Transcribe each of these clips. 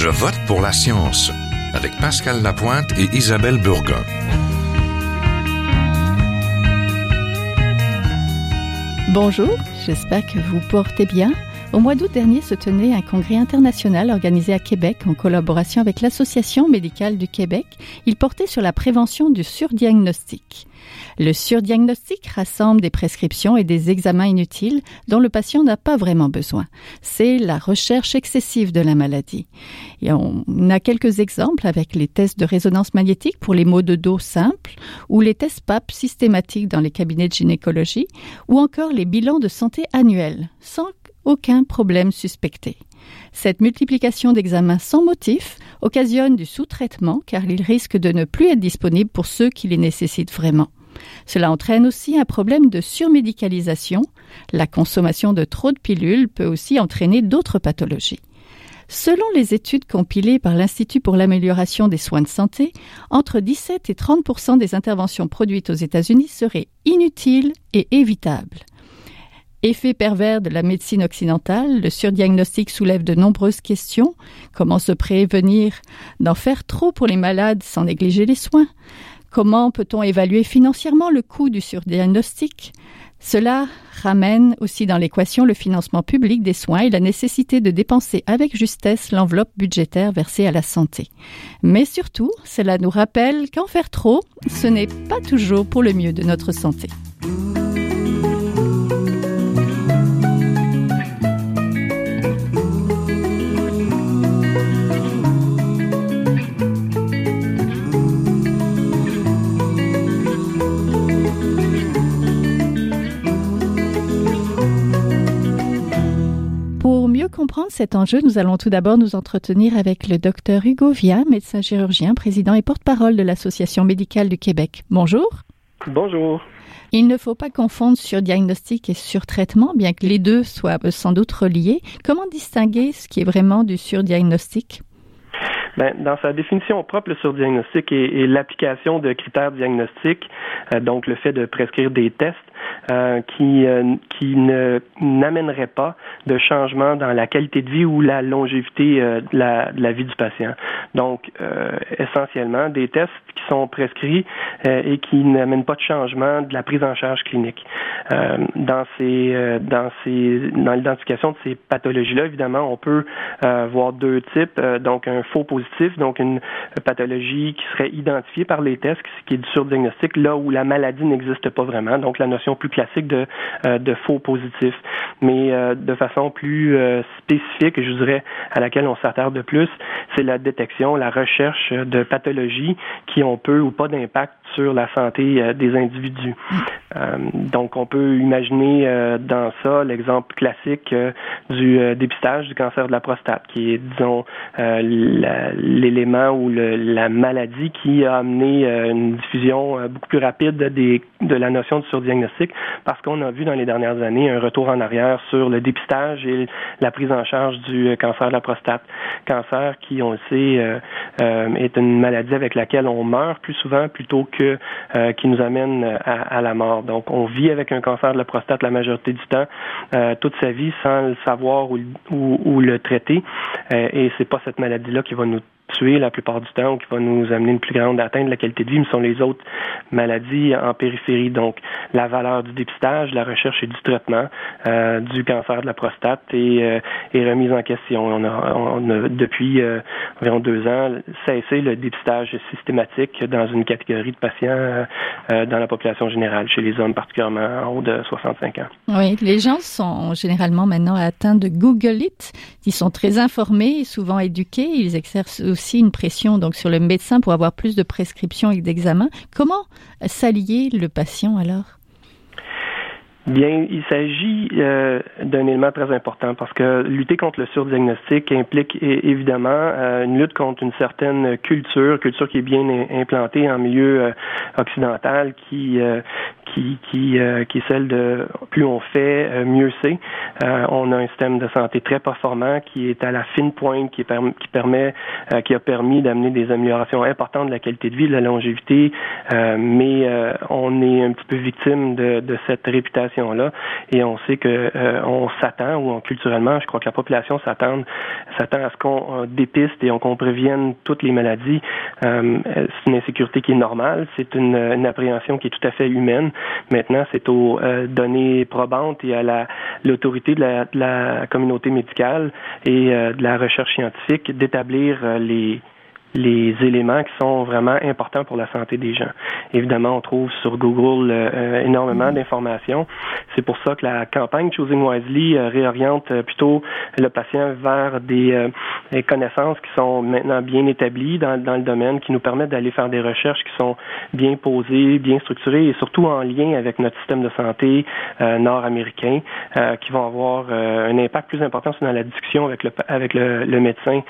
Je vote pour la science avec Pascal Lapointe et Isabelle Burgon. Bonjour, j'espère que vous portez bien. Au mois d'août dernier se tenait un congrès international organisé à Québec en collaboration avec l'Association médicale du Québec. Il portait sur la prévention du surdiagnostic. Le surdiagnostic rassemble des prescriptions et des examens inutiles dont le patient n'a pas vraiment besoin. C'est la recherche excessive de la maladie. Et on a quelques exemples avec les tests de résonance magnétique pour les maux de dos simples ou les tests PAP systématiques dans les cabinets de gynécologie ou encore les bilans de santé annuels sans aucun problème suspecté. Cette multiplication d'examens sans motif occasionne du sous-traitement car ils risquent de ne plus être disponibles pour ceux qui les nécessitent vraiment. Cela entraîne aussi un problème de surmédicalisation. La consommation de trop de pilules peut aussi entraîner d'autres pathologies. Selon les études compilées par l'Institut pour l'amélioration des soins de santé, entre 17 et 30% des interventions produites aux États-Unis seraient inutiles et évitables. Effet pervers de la médecine occidentale, le surdiagnostic soulève de nombreuses questions. Comment se prévenir d'en faire trop pour les malades sans négliger les soins? Comment peut-on évaluer financièrement le coût du surdiagnostic? Cela ramène aussi dans l'équation le financement public des soins et la nécessité de dépenser avec justesse l'enveloppe budgétaire versée à la santé. Mais surtout, cela nous rappelle qu'en faire trop, ce n'est pas toujours pour le mieux de notre santé. Comprendre cet enjeu, nous allons tout d'abord nous entretenir avec le docteur Hugo Via, médecin chirurgien, président et porte-parole de l'Association médicale du Québec. Bonjour. Bonjour. Il ne faut pas confondre surdiagnostic et surtraitement, bien que les deux soient sans doute reliés. Comment distinguer ce qui est vraiment du surdiagnostic? Ben, dans sa définition propre, le surdiagnostic est, l'application de critères diagnostiques, euh, donc le fait de prescrire des tests euh, qui, euh, qui ne n'amènerait pas de changement dans la qualité de vie ou la longévité euh, de, la, de, la, vie du patient. Donc, essentiellement, des tests qui sont prescrits et qui n'amènent pas de changement de la prise en charge clinique. dans ces, dans ces, dans l'identification de ces pathologies-là, évidemment, on peut voir deux types. donc, un faux positif, donc une pathologie qui serait identifiée par les tests, qui est du surdiagnostic, là où la maladie n'existe pas vraiment. Donc, la notion plus classique de, euh, de faux positifs, mais euh, de façon plus euh, spécifique, je dirais, à laquelle on s'attarde de plus, c'est la détection, la recherche de pathologies qui ont peu ou pas d'impact sur la santé des individus. Donc, on peut imaginer dans ça l'exemple classique du dépistage du cancer de la prostate, qui est, disons, l'élément ou la maladie qui a amené une diffusion beaucoup plus rapide de la notion de surdiagnostic parce qu'on a vu dans les dernières années un retour en arrière sur le dépistage et la prise en charge du euh, cancer de la prostate. Cancer qui, on le sait, euh, euh, est une maladie avec laquelle on meurt plus souvent plutôt que qui nous amène à, la mort. Donc, on vit avec un cancer de la prostate la majorité du temps, toute sa vie, sans le savoir ou, ou le traiter. et c'est pas cette maladie-là qui va nous tuer la plupart du temps ou qui va nous amener une plus grande atteinte de la qualité de vie, mais sont les autres maladies en périphérie. Donc, la valeur du dépistage, la recherche et du traitement euh, du cancer de la prostate est, euh, remise en question. On a, depuis euh, environ deux ans cessé le dépistage systématique dans une catégorie de patients dans la population générale, chez les hommes particulièrement en haut de 65 ans. Oui, les gens sont généralement maintenant atteints de Google It. Ils sont très informés, souvent éduqués. Ils exercent une pression donc sur le médecin pour avoir plus de prescriptions et d'examens. Comment s'allier le patient alors? Bien, il s'agit euh, d'un élément très important parce que lutter contre le surdiagnostic implique évidemment euh, une lutte contre une certaine culture, culture qui est bien implantée en milieu euh, occidental, qui qui qui, qui est celle de plus on fait, mieux c'est. on a un système de santé très performant qui est à la fine pointe, qui, qui permet, qui a permis d'amener des améliorations importantes de la qualité de vie, de la longévité, mais on est un petit peu victime de, de cette réputation Et on sait que on s'attend, ou culturellement, je crois que la population s'attend, s'attend à ce qu'on dépiste et qu'on prévienne toutes les maladies. c'est une insécurité qui est normale, c'est une, une, appréhension qui est tout à fait humaine. Maintenant, c'est aux données probantes et à la l'autorité de la, de la communauté médicale et de la recherche scientifique d'établir les les éléments qui sont vraiment importants pour la santé des gens. Évidemment, on trouve sur Google euh, euh, énormément d'informations. C'est pour ça que la campagne Choosing Wisely euh, réoriente plutôt le patient vers des, connaissances qui sont maintenant bien établies dans, dans le domaine, qui nous permettent d'aller faire des recherches qui sont bien posées, bien structurées et surtout en lien avec notre système de santé nord-américain, qui vont avoir un impact plus important dans la discussion avec le, avec le, le médecin.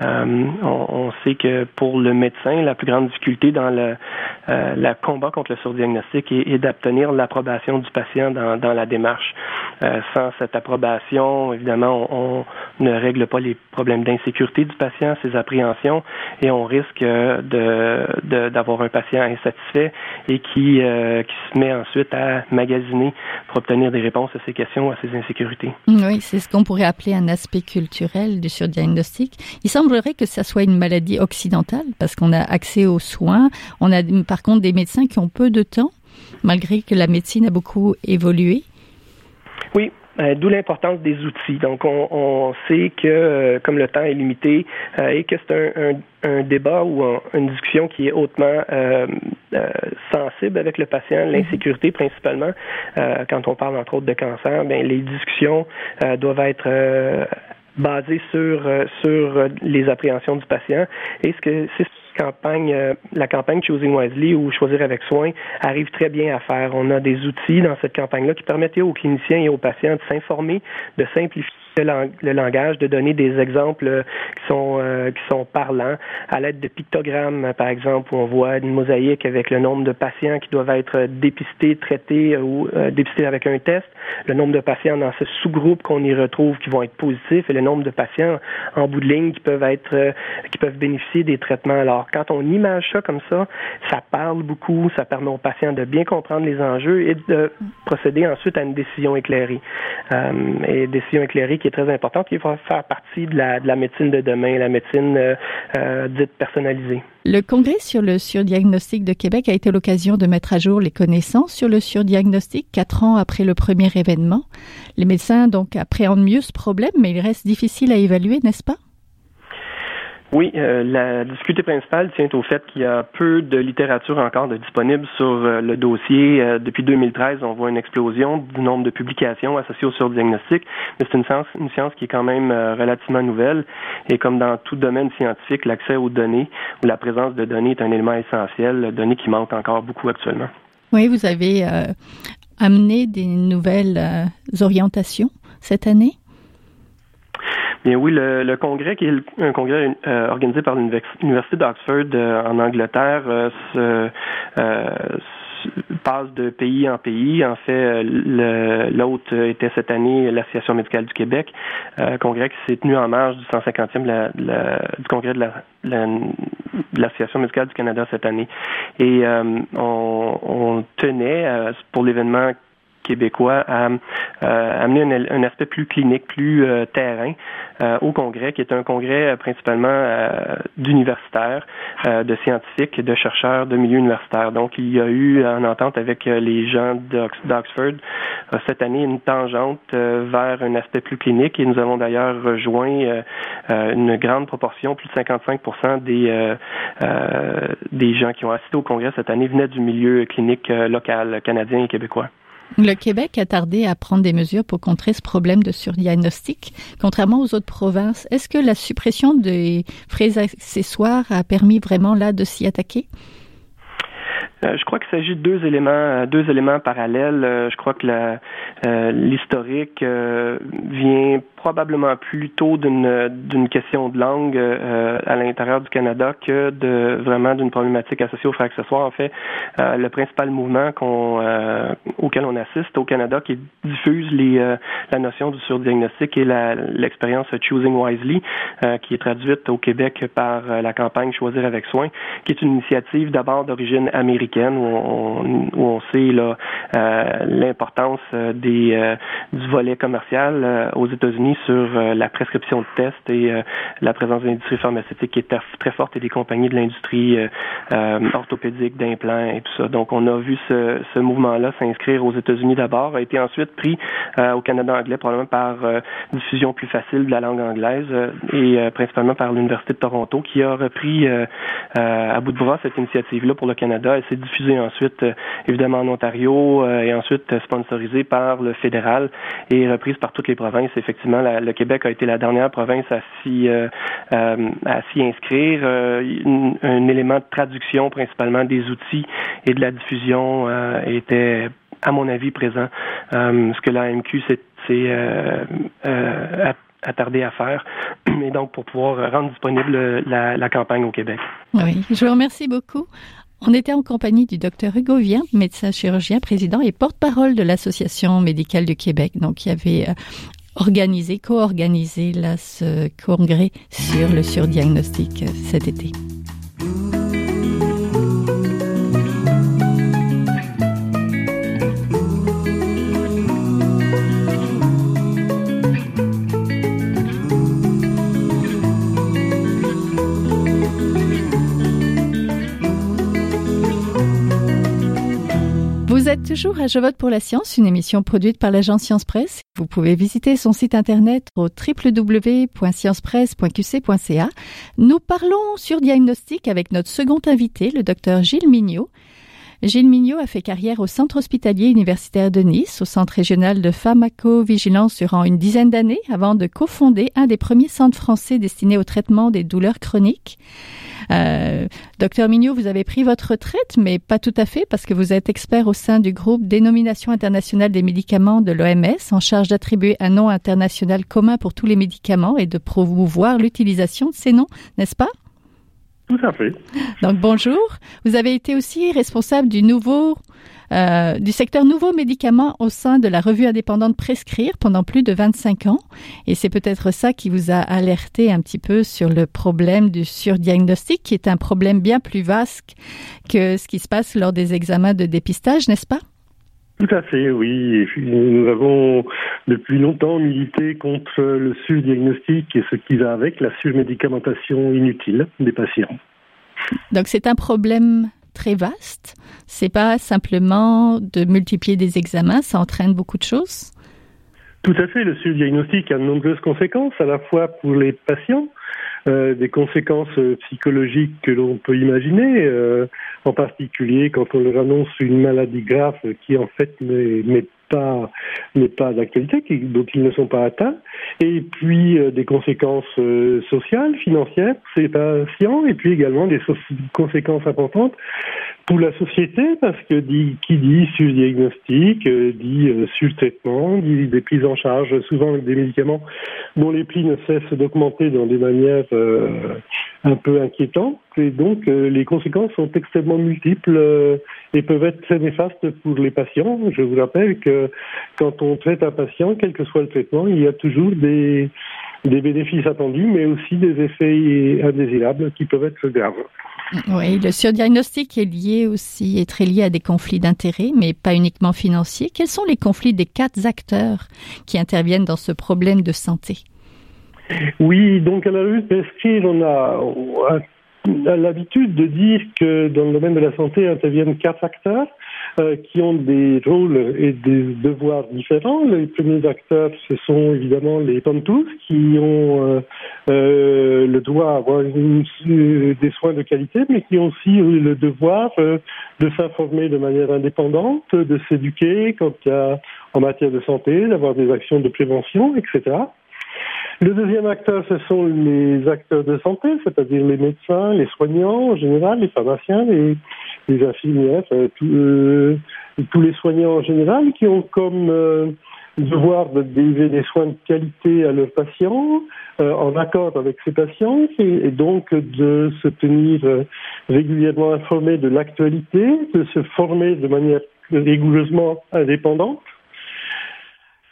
on, on sait pour le médecin, la plus grande difficulté dans le, euh, combat contre le surdiagnostic est, d'obtenir l'approbation du patient dans, la démarche. Euh, sans cette approbation, évidemment, on, ne règle pas les problèmes d'insécurité du patient, ses appréhensions, et on risque de, d'avoir un patient insatisfait et qui, euh, qui se met ensuite à magasiner pour obtenir des réponses à ses questions, à ses insécurités. Oui, c'est ce qu'on pourrait appeler un aspect culturel du surdiagnostic. Il semblerait que ça soit une maladie occidentale parce qu'on a accès aux soins. On a par contre des médecins qui ont peu de temps, malgré que la médecine a beaucoup évolué. Oui, D'où l'importance des outils. Donc, on, sait que euh, comme le temps est limité euh, et que c'est un, débat ou une discussion qui est hautement sensible avec le patient, mhm. l'insécurité principalement, quand on parle entre autres de cancer, bien, les discussions doivent être basées sur sur les appréhensions du patient. Et ce que c'est campagne, euh, la campagne Choosing Wisely ou Choisir avec soin arrive très bien à faire. On a des outils dans cette campagne-là qui permettent aux cliniciens et aux patients de s'informer, de simplifier le, langage, de donner des exemples euh, qui sont euh, qui sont parlants à l'aide de pictogrammes, par exemple, où on voit une mosaïque avec le nombre de patients qui doivent être dépistés, traités ou dépistés avec un test, le nombre de patients dans ce sous-groupe qu'on y retrouve qui vont être positifs et le nombre de patients en bout de ligne qui peuvent être qui peuvent bénéficier des traitements. Alors quand on image ça comme ça, ça parle beaucoup, ça permet aux patients de bien comprendre les enjeux et de procéder ensuite à une décision éclairée. Euh, et décision éclairée qui est très importante, qui va faire partie de la, de la médecine de demain, la médecine euh, euh, dite personnalisée. Le congrès sur le surdiagnostic de Québec a été l'occasion de mettre à jour les connaissances sur le surdiagnostic quatre ans après le premier événement. Les médecins donc appréhendent mieux ce problème, mais il reste difficile à évaluer, n'est-ce pas? Oui, euh, la difficulté principale tient au fait qu'il y a peu de littérature encore de disponible sur euh, le dossier. Euh, depuis 2013, on voit une explosion du nombre de publications associées au surdiagnostic, mais c'est une science, une science qui est quand même relativement nouvelle. Et comme dans tout domaine scientifique, l'accès aux données ou la présence de données est un élément essentiel, données qui manquent encore beaucoup actuellement. Oui, vous avez amené des nouvelles orientations cette année? Bien oui, le, congrès, qui est un congrès euh, organisé par l'Université d'Oxford euh, en Angleterre, euh, se, passe de pays en pays. En fait, l'autre était cette année l'Association médicale du Québec, congrès qui s'est tenu en marge du 150e du congrès de l'Association médicale du Canada cette année. Et on, on, tenait pour l'événement québécois à euh, amener un, aspect plus clinique, plus euh, terrain euh, au congrès, qui est un congrès principalement d'universitaires, de scientifiques, de chercheurs de milieu universitaire. Donc, il y a eu en entente avec les gens d'Oxford cette année une tangente vers un aspect plus clinique et nous avons d'ailleurs rejoint une grande proportion, plus de 55 des des gens qui ont assisté au congrès cette année venaient du milieu clinique local canadien et québécois. Le Québec a tardé à prendre des mesures pour contrer ce problème de surdiagnostic, contrairement aux autres provinces. Est-ce que la suppression des frais accessoires a permis vraiment là de s'y attaquer? Euh, je crois qu'il s'agit de deux éléments, euh, deux éléments parallèles. Euh, je crois que l'historique vient probablement plutôt d'une d'une question de langue euh, à l'intérieur du Canada que de vraiment d'une problématique associée aux frais accessoires. En fait, euh, le principal mouvement qu'on euh, auquel on assiste au Canada qui diffuse les la notion du surdiagnostic et l'expérience Choosing Wisely, qui est traduite au Québec par la campagne Choisir avec soin, qui est une initiative d'abord d'origine américaine où on, où on sait l'importance des du volet commercial aux États-Unis sur la prescription de tests et euh, la présence de l'industrie pharmaceutique qui est très forte et des compagnies de l'industrie euh, euh, orthopédique, d'implants et tout ça. Donc, on a vu ce, ce mouvement-là s'inscrire aux États-Unis d'abord, a été ensuite pris au Canada anglais, probablement par diffusion plus facile de la langue anglaise et principalement par l'Université de Toronto qui a repris à bout de bras cette initiative-là pour le Canada s'est diffusée ensuite, évidemment, en Ontario et ensuite sponsorisée par le fédéral et reprise par toutes les provinces. Effectivement, le Québec a été la dernière province à s'y euh, euh, à s'y inscrire. Euh, un élément de traduction principalement des outils et de la diffusion était à mon avis présent. ce que l'AMQ s'est attardé à faire, et donc pour pouvoir rendre disponible la, campagne au Québec. Oui, je vous remercie beaucoup. On était en compagnie du docteur Hugo Vien, médecin chirurgien, président et porte-parole de l'Association médicale du Québec. Donc, il y avait organisé, co-organisé ce congrès sur le surdiagnostic euh, cet été. Vous êtes toujours à Je vote pour la science, une émission produite par l'agence Science Presse. Vous pouvez visiter son site internet au www.sciencepresse.qc.ca. Nous parlons sur diagnostic avec notre second invité, le docteur Gilles Mignot. Gilles Mignot a fait carrière au Centre hospitalier universitaire de Nice, au Centre régional de pharmacovigilance durant une dizaine d'années, avant de cofonder un des premiers centres français destinés au traitement des douleurs chroniques. Euh, docteur Mignot, vous avez pris votre retraite, mais pas tout à fait, parce que vous êtes expert au sein du groupe Dénomination internationale des médicaments de l'OMS, en charge d'attribuer un nom international commun pour tous les médicaments et de promouvoir l'utilisation de ces noms, n'est-ce pas? Donc bonjour. Vous avez été aussi responsable du nouveau euh, du secteur nouveaux médicaments au sein de la revue indépendante Prescrire pendant plus de 25 ans. Et c'est peut-être ça qui vous a alerté un petit peu sur le problème du surdiagnostic, qui est un problème bien plus vaste que ce qui se passe lors des examens de dépistage, n'est-ce pas? Tout à fait, oui. Nous avons depuis longtemps milité contre le surdiagnostic et ce qui va avec, la surmédicamentation inutile des patients. Donc c'est un problème très vaste. C'est pas simplement de multiplier des examens, ça entraîne beaucoup de choses. Tout à fait. Le surdiagnostic a de nombreuses conséquences, à la fois pour les patients, euh, des conséquences euh, psychologiques que l'on peut imaginer, euh, en particulier quand on leur annonce une maladie grave qui en fait n'est pas pas d'actualité, dont ils ne sont pas atteints, et puis des conséquences sociales, financières, ces patients, et puis également des conséquences importantes pour la société, parce que dit, qui dit sur-diagnostic, euh, dit euh, sur-traitement, dit des prises en charge, souvent avec des médicaments dont les prix ne cessent d'augmenter dans des manières euh, un peu inquiétantes. Et donc, les conséquences sont extrêmement multiples et peuvent être très néfastes pour les patients. Je vous rappelle que quand on traite un patient, quel que soit le traitement, il y a toujours des, des bénéfices attendus, mais aussi des effets indésirables qui peuvent être graves. Oui, le surdiagnostic est lié aussi, est très lié à des conflits d'intérêts, mais pas uniquement financiers. Quels sont les conflits des quatre acteurs qui interviennent dans ce problème de santé? Oui, donc à la revue Prescrire, on a, l'habitude de dire que dans le domaine de la santé interviennent quatre acteurs. Euh, qui ont des rôles et des devoirs différents. Les premiers acteurs, ce sont évidemment les pantous qui ont euh, euh, le droit d'avoir des soins de qualité, mais qui ont aussi le devoir de s'informer de manière indépendante, de s'éduquer quand il y a en matière de santé, d'avoir des actions de prévention, etc. Le deuxième acteur, ce sont les acteurs de santé, c'est-à-dire les médecins, les soignants en général, les pharmaciens, les, infirmières, euh, tous les soignants en général qui ont comme euh, devoir de délivrer des soins de qualité à leurs patients, euh, en accord avec ces patients, et, donc de se tenir euh, régulièrement informés de l'actualité, de se former de manière rigoureusement indépendante.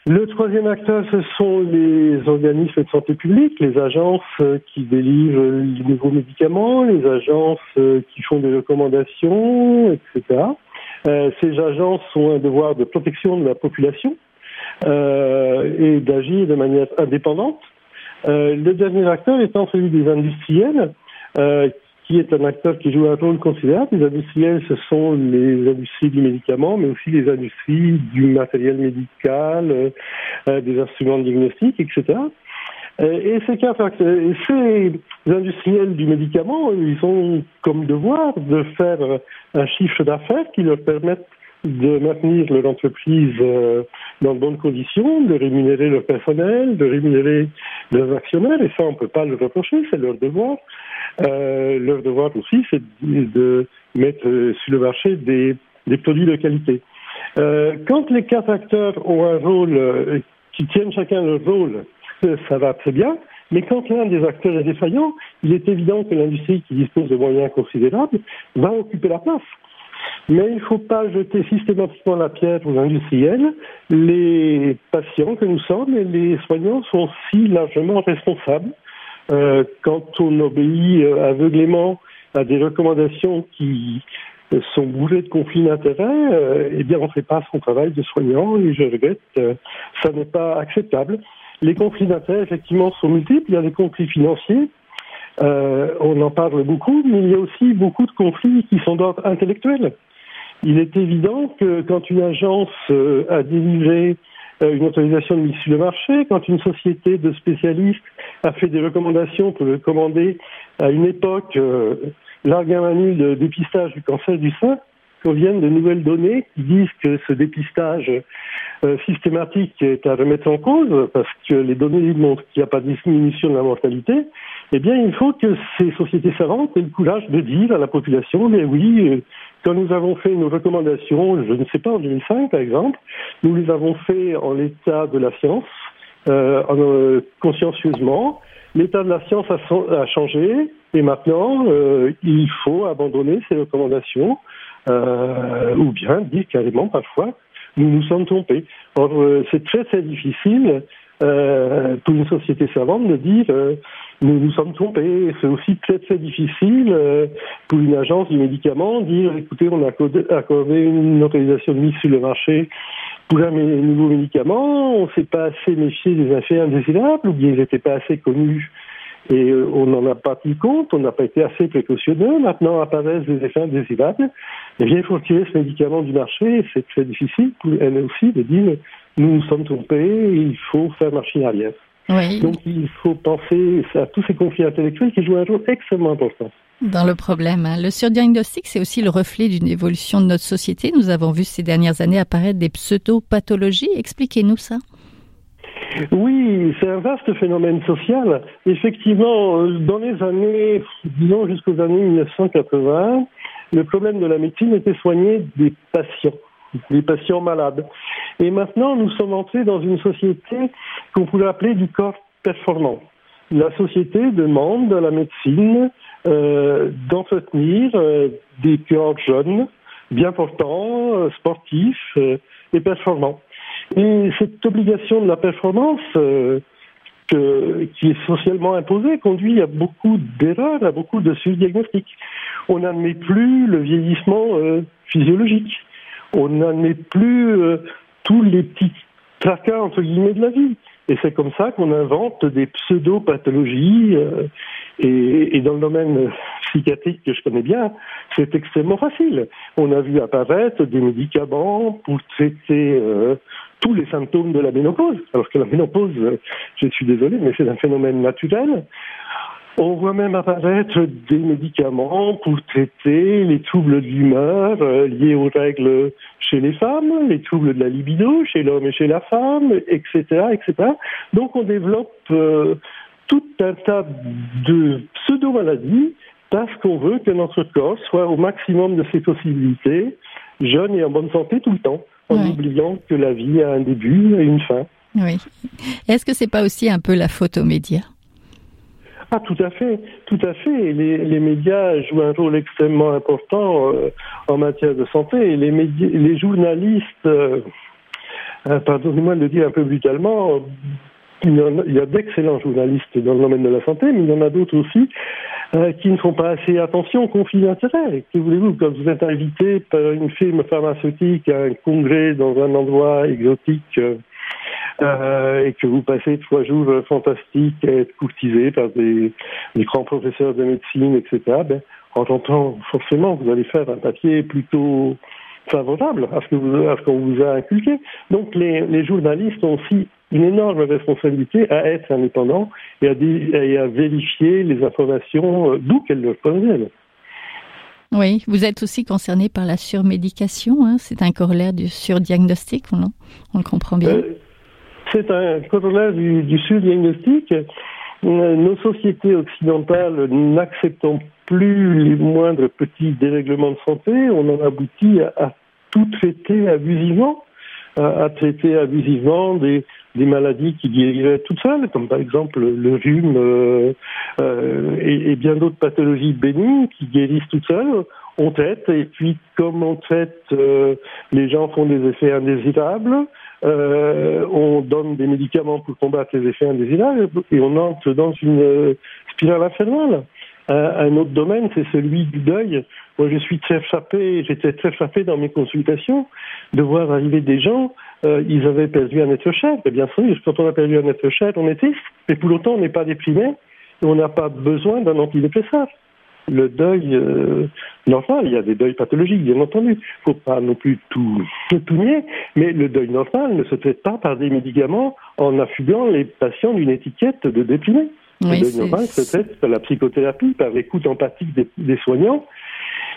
Le troisième acteur, ce sont les organismes de santé publique, les agences euh, qui délivrent les nouveaux médicaments, les agences qui font des recommandations, etc. ces agences ont un devoir de protection de la population euh, et d'agir de manière indépendante. Euh, le dernier acteur étant celui des industriels, euh, qui est un acteur qui joue un rôle considérable. Les industriels, ce sont les industries du médicament, mais aussi les industries du matériel médical, des instruments de diagnostic, etc. Et ces, ces industriels du médicament, ils ont comme devoir de faire un chiffre d'affaires qui leur permette de maintenir leur entreprise euh, dans de bonnes conditions, de rémunérer leur personnel, de rémunérer leurs actionnaires, et ça, on ne peut pas le reprocher, c'est leur devoir. Euh, leur devoir aussi, c'est de mettre euh, sur le marché des, des produits de qualité. Euh, quand les quatre acteurs ont un rôle, euh, qui tiennent chacun leur rôle, ça va très bien. Mais quand l'un des acteurs est défaillant, il est évident que l'industrie qui dispose de moyens considérables va occuper la place. Mais il ne faut pas jeter systématiquement la pierre aux industriels. Les patients que nous sommes et les soignants sont si largement responsables euh, quand on obéit euh, aveuglément à des recommandations qui euh, sont bourrées de conflits d'intérêts, eh bien on ne fait pas son travail de soignant et je regrette, ça n'est pas acceptable. Les conflits d'intérêts, effectivement, sont multiples. Il y a des conflits financiers, on en parle beaucoup, mais il y a aussi beaucoup de conflits qui sont d'ordre intellectuel. Il est évident que quand une agence euh, a délivré euh, une autorisation de mise sur le marché, quand une société de spécialistes a fait des recommandations pour recommander à une époque euh, l'argamanu de dépistage du cancer du sein, qu'on de nouvelles données qui disent que ce dépistage euh, systématique est à remettre en cause, parce que les données montrent qu'il n'y a pas de diminution de la mortalité, eh bien, il faut que ces sociétés savantes aient le courage de dire à la population, mais oui, euh, quand nous avons fait nos recommandations, je ne sais pas, en 2005 par exemple, nous les avons fait en l'état de la science, euh, euh consciencieusement. L'état de la science a, changé et maintenant, euh, il faut abandonner ces recommandations ou bien dire carrément parfois nous nous sommes trompés. Or, c'est très très difficile euh, pour une société savante de dire euh, nous nous sommes trompés. C'est aussi très très difficile euh, pour une agence du médicament dire écoutez, on a accordé, une autorisation de mise sur le marché pour un nouveau médicament, on ne s'est pas assez méfié des effets indésirables ou bien ils n'étaient pas assez connus et euh, on n'en a pas tenu compte, on n'a pas été assez précautionneux. Maintenant apparaissent des effets indésirables. Eh bien, il faut tirer ce médicament du marché. C'est très difficile pour elle aussi de dire nous nous sommes trompés, il faut faire machine arrière. Oui. Donc il faut penser à tous ces conflits intellectuels qui jouent un rôle extrêmement important. Dans le problème, hein. le surdiagnostic, c'est aussi le reflet d'une évolution de notre société. Nous avons vu ces dernières années apparaître des pseudo-pathologies. Expliquez-nous ça. Oui, c'est un vaste phénomène social. Effectivement, dans les années, disons jusqu'aux années 1980, le problème de la médecine était soigner des patients, des patients malades. Et maintenant, nous sommes entrés dans une société qu'on pourrait appeler du corps performant. La société demande à la médecine euh, d'entretenir euh, des corps jeunes, bien portants, euh, sportifs et performants. Et cette obligation de la performance qui est socialement imposée conduit à beaucoup d'erreurs, à beaucoup de surdiagnostics. On n'admet plus le vieillissement physiologique. On n'admet plus euh, tous les petits tracas entre guillemets de la vie. Et c'est comme ça qu'on invente des pseudo-pathologies. Euh, et, et, dans le domaine psychiatrique que je connais bien, c'est extrêmement facile. On a vu apparaître des médicaments pour traiter euh, tous les symptômes de la ménopause. Alors que la ménopause, je suis désolé, mais c'est un phénomène naturel. On voit même apparaître des médicaments pour traiter les troubles d'humeur euh, liés aux règles chez les femmes, les troubles de la libido chez l'homme et chez la femme, etc., etc. Donc on développe euh, tout un tas de pseudo-maladies parce qu'on veut que notre corps soit au maximum de ses possibilités, jeune et en bonne santé tout le temps en oubliant que la vie a un début et une fin. Oui. Est-ce que c'est pas aussi un peu la photo média ah, tout à fait, tout à fait. Les, les médias jouent un rôle extrêmement important euh, en matière de santé. Les, médias, les journalistes, euh, euh, pardonnez-moi de le dire un peu brutalement, il y, a, d'excellents journalistes dans le domaine de la santé, mais il y en a d'autres aussi qui ne font pas assez attention aux conflits d'intérêts. Que voulez-vous, quand vous êtes invité par une firme pharmaceutique à un congrès dans un endroit exotique euh, et que vous passez trois jours fantastiques à être courtisé par des, grands professeurs de médecine, etc., ben, en tentant, forcément, vous allez faire un papier plutôt favorable à ce qu'on vous a inculqué. Donc les, journalistes ont aussi une énorme responsabilité à être indépendants et à, vérifier les informations euh, d'où qu'elles leur proviennent. Oui, vous êtes aussi concerné par la surmédication, hein. c'est un corollaire du surdiagnostic, non On le comprend bien. Euh, c'est un corollaire du, du surdiagnostic. Euh, nos sociétés occidentales n'acceptant plus les moindres petits dérèglements de santé, on en aboutit à, tout traiter abusivement, à, traiter abusivement des, maladies qui guériraient toutes seules, comme par exemple le rhume euh, euh, et, bien d'autres pathologies bénignes qui guérissent toutes seules. On traite, et puis comme on traite, les gens font des effets indésirables. Euh, on donne des médicaments pour combattre les effets indésirables et on entre dans une euh, spirale infernale. Un, autre domaine, c'est celui du deuil. Moi, je suis très frappé, j'étais très frappé dans mes consultations de voir arriver des gens, euh, ils avaient perdu un être cher. Et bien sûr, quand on a perdu un être cher, on est triste, mais pour autant, on n'est pas déprimé et on n'a pas besoin d'un antidépresseur le deuil euh, normal, il y a des deuils pathologiques, bien entendu. Il ne faut pas non plus tout, tout nier, mais le deuil normal ne se traite pas par des médicaments en affublant les patients d'une étiquette de déprimé. le deuil normal se traite par la psychothérapie, par l'écoute empathique des, soignants.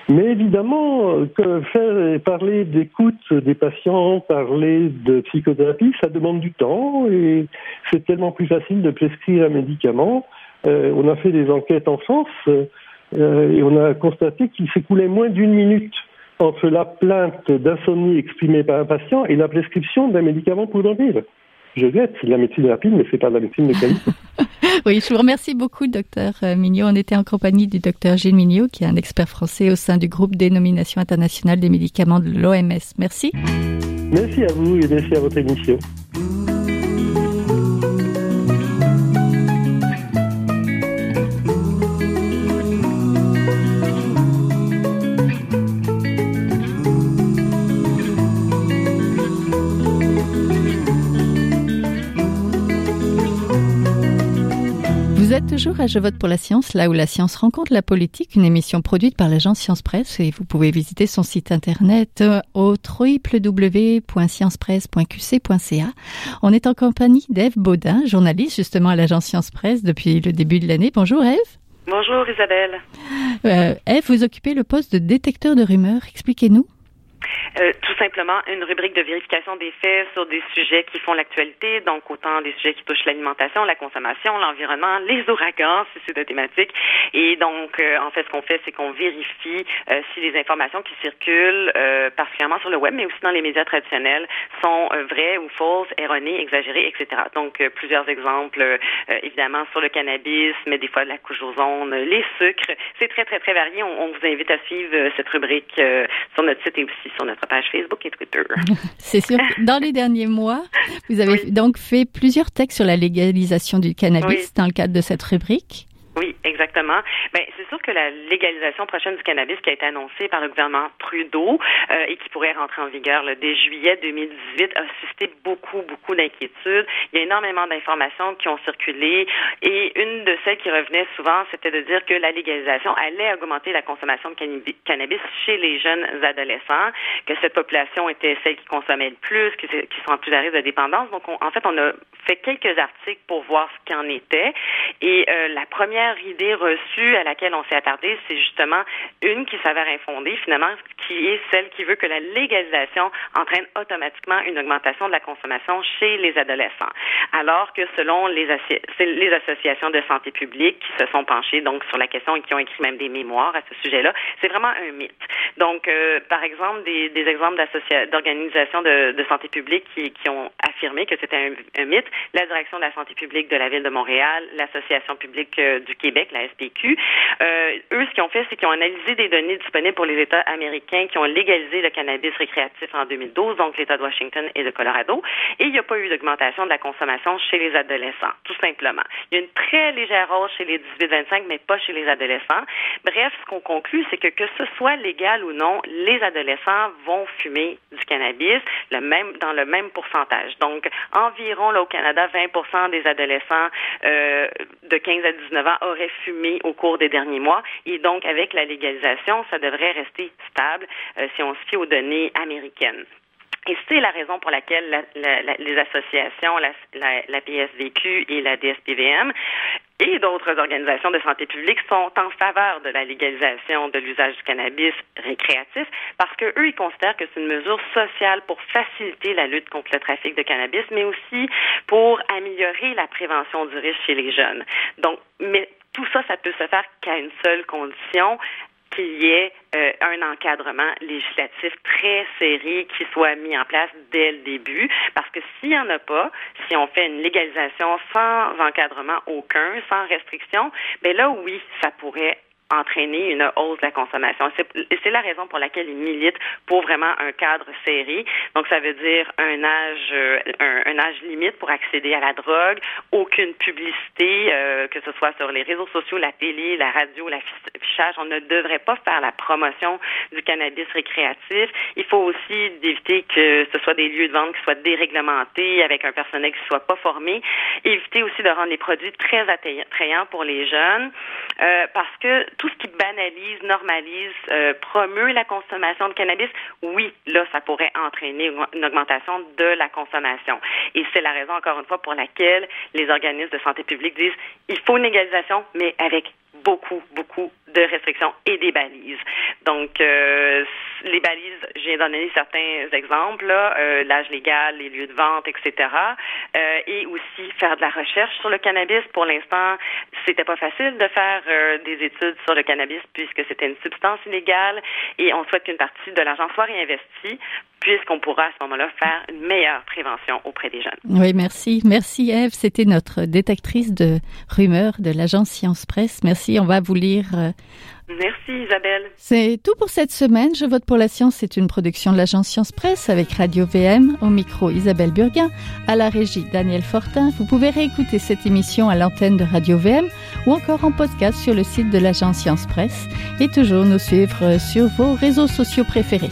Mais évidemment, que faire parler d'écoute des patients, parler de psychothérapie, ça demande du temps et c'est tellement plus facile de prescrire un médicament. Euh, on a fait des enquêtes en France. Euh, et on a constaté qu'il s'écoulait moins d'une minute entre la plainte d'insomnie exprimée par un patient et la prescription d'un médicament pour dormir. Je guette, c'est de la médecine rapide, mais c'est pas de la médecine de qualité. oui, je vous remercie beaucoup, docteur euh, Mignot. On était en compagnie du docteur Gilles Mignot, qui est un expert français au sein du groupe Dénomination internationale des médicaments de l'OMS. Merci. Merci à vous et merci à votre émission. Toujours à Je vote pour la science, là où la science rencontre la politique, une émission produite par l'agence Science Presse et vous pouvez visiter son site internet euh, au www.sciencepresse.qc.ca. On est en compagnie d'Ève Baudin, journaliste justement à l'agence Science Presse depuis le début de l'année. Bonjour Eve. Bonjour Isabelle. Euh, Eve, vous occupez le poste de détecteur de rumeurs. Expliquez-nous. Euh, tout simplement une rubrique de vérification des faits sur des sujets qui font l'actualité, donc autant des sujets qui touchent l'alimentation, la consommation, l'environnement, les ouragans, si c'est de thématique. Et donc, euh, en fait, ce qu'on fait, c'est qu'on vérifie euh, si les informations qui circulent, particulièrement sur le web, mais aussi dans les médias traditionnels, sont vraies ou fausses, erronées, exagérées, etc. Donc, plusieurs exemples, évidemment, sur le cannabis, mais des fois la couche ozone, les sucres. C'est très, très, très varié. On, on, vous invite à suivre cette rubrique sur notre site et aussi sur notre page Facebook et Twitter. C'est sûr. Dans les derniers mois, vous avez donc fait plusieurs textes sur la légalisation du cannabis dans le cadre de cette rubrique. Oui, exactement. Ben, c'est sûr que la légalisation prochaine du cannabis qui a été annoncée par le gouvernement Trudeau euh, et qui pourrait rentrer en vigueur dès juillet 2018 a suscité beaucoup, beaucoup d'inquiétudes. Il y a énormément d'informations qui ont circulé et une de celles qui revenait souvent, c'était de dire que la légalisation allait augmenter la consommation de cannabis chez les jeunes adolescents, que cette population était celle qui consommait le plus, qui, qui sont en plus à risque de dépendance. Donc, en fait, on a fait quelques articles pour voir ce qu'il en était. Et euh, la première idée reçue à laquelle on s'est attardé, c'est justement une qui s'avère infondée, finalement, qui est celle qui veut que la légalisation entraîne automatiquement une augmentation de la consommation chez les adolescents. Alors que selon les, les associations de santé publique qui se sont penchées donc sur la question et qui ont écrit même des mémoires à ce sujet-là, c'est vraiment un mythe. Donc, euh, par exemple, des, des exemples d'organisations de, de, santé publique qui, qui ont affirmé que c'était un, un, mythe, la direction de la santé publique de la ville de Montréal, l'Association publique euh, Québec, la SPQ, euh, eux, ce qu'ils ont fait, c'est qu'ils ont analysé des données disponibles pour les États américains qui ont légalisé le cannabis récréatif en 2012, donc l'État de Washington et de Colorado, et il n'y a pas eu d'augmentation de la consommation chez les adolescents, tout simplement. Il y a une très légère hausse chez les 18-25, mais pas chez les adolescents. Bref, ce qu'on conclut, c'est que que ce soit légal ou non, les adolescents vont fumer du cannabis le même, dans le même pourcentage. Donc, environ là, au Canada, 20% des adolescents euh, de 15 à 19 ans auraient fumé au cours des derniers mois. Et donc, avec la légalisation, ça devrait rester stable euh, si on se fie aux données américaines. Et c'est la raison pour laquelle les associations, la, PSVQ et la DSPVM et d'autres organisations de santé publique sont en faveur de la légalisation de l'usage du cannabis récréatif parce que eux ils considèrent que c'est une mesure sociale pour faciliter la lutte contre le trafic de cannabis mais aussi pour améliorer la prévention du risque chez les jeunes. Donc mais tout ça ça peut se faire qu'à une seule condition qu'il y ait euh, un encadrement législatif très serré qui soit mis en place dès le début. Parce que s'il n'y en a pas, si on fait une légalisation sans encadrement aucun, sans restriction, ben là, oui, ça pourrait entraîner une hausse de la consommation. C'est la raison pour laquelle ils militent pour vraiment un cadre serré. Donc, ça veut dire un âge, euh, un, âge limite pour accéder à la drogue, aucune publicité, euh, que ce soit sur les réseaux sociaux, la télé, la radio, l'affichage. On ne devrait pas faire la promotion du cannabis récréatif. Il faut aussi éviter que ce soit des lieux de vente qui soient déréglementés, avec un personnel qui ne soit pas formé. Éviter aussi de rendre les produits très attrayants pour les jeunes, euh, parce que tout ce qui banalise, normalise, euh, promeut la consommation de cannabis, oui, là, ça pourrait entraîner une augmentation de la consommation. Et c'est la raison, encore une fois, pour laquelle les organismes de santé publique disent il faut une légalisation, mais avec beaucoup, beaucoup de restrictions et des balises. Donc, euh, les balises, j'ai donné certains exemples, euh, l'âge légal, les lieux de vente, etc. Euh, et aussi faire de la recherche sur le cannabis. Pour l'instant, c'était pas facile de faire euh, des études sur le cannabis puisque c'était une substance illégale et on souhaite qu'une partie de l'argent soit réinvestie puisqu'on pourra à ce moment-là faire une meilleure prévention auprès des jeunes. Oui, merci. Merci Eve. C'était notre détectrice de rumeurs de l'agence Science Presse. Merci. On va vous lire Merci Isabelle. C'est tout pour cette semaine. Je vote pour la science. C'est une production de l'agence Science Presse avec Radio VM. Au micro Isabelle Burguin. À la régie Daniel Fortin. Vous pouvez réécouter cette émission à l'antenne de Radio VM ou encore en podcast sur le site de l'agence Science Presse et toujours nous suivre sur vos réseaux sociaux préférés.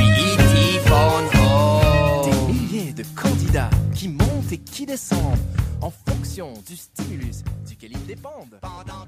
Des milliers de candidats qui montent et qui descendent en fonction du stimulus duquel ils dépendent. Pendant